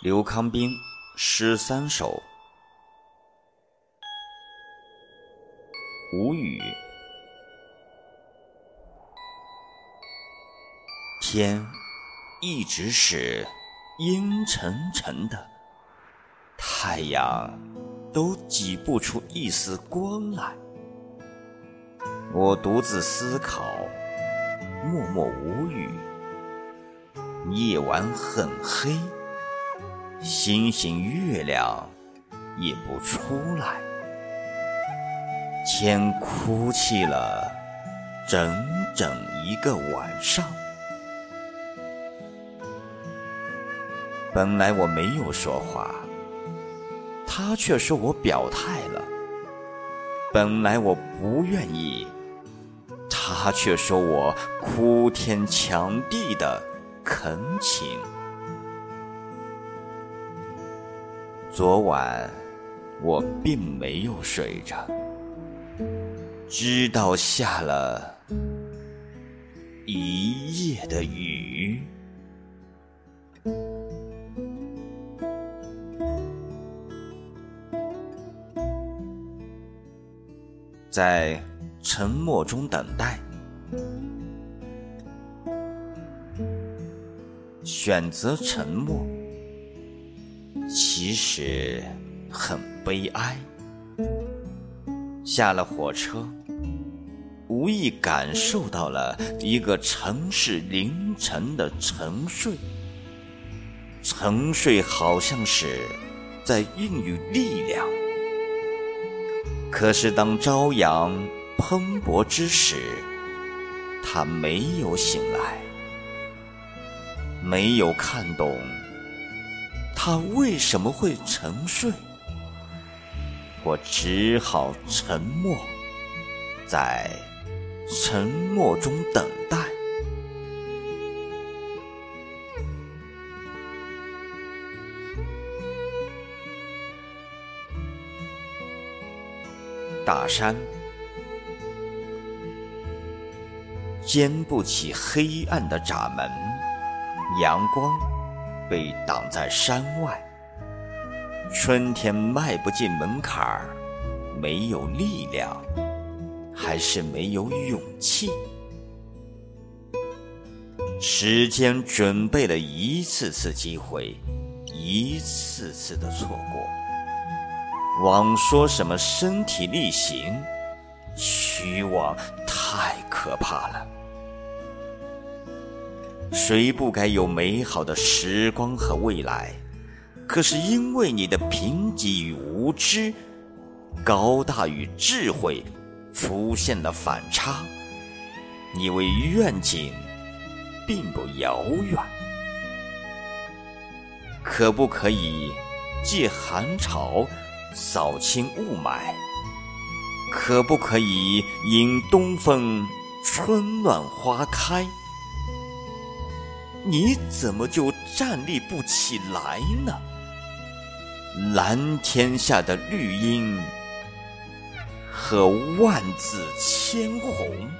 刘康斌诗三首，无语。天一直是阴沉沉的，太阳都挤不出一丝光来。我独自思考，默默无语。夜晚很黑。星星月亮也不出来，天哭泣了整整一个晚上。本来我没有说话，他却说我表态了；本来我不愿意，他却说我哭天抢地的恳请。昨晚我并没有睡着，直到下了一夜的雨。在沉默中等待，选择沉默。其实很悲哀。下了火车，无意感受到了一个城市凌晨的沉睡。沉睡好像是在孕育力量。可是当朝阳蓬勃之时，他没有醒来，没有看懂。他为什么会沉睡？我只好沉默，在沉默中等待。大山肩不起黑暗的闸门，阳光。被挡在山外，春天迈不进门槛儿，没有力量，还是没有勇气。时间准备了一次次机会，一次次的错过。枉说什么身体力行，虚妄太可怕了。谁不该有美好的时光和未来？可是因为你的贫瘠与无知，高大与智慧出现了反差。你为愿景并不遥远，可不可以借寒潮扫清雾霾？可不可以迎东风，春暖花开？你怎么就站立不起来呢？蓝天下的绿荫和万紫千红。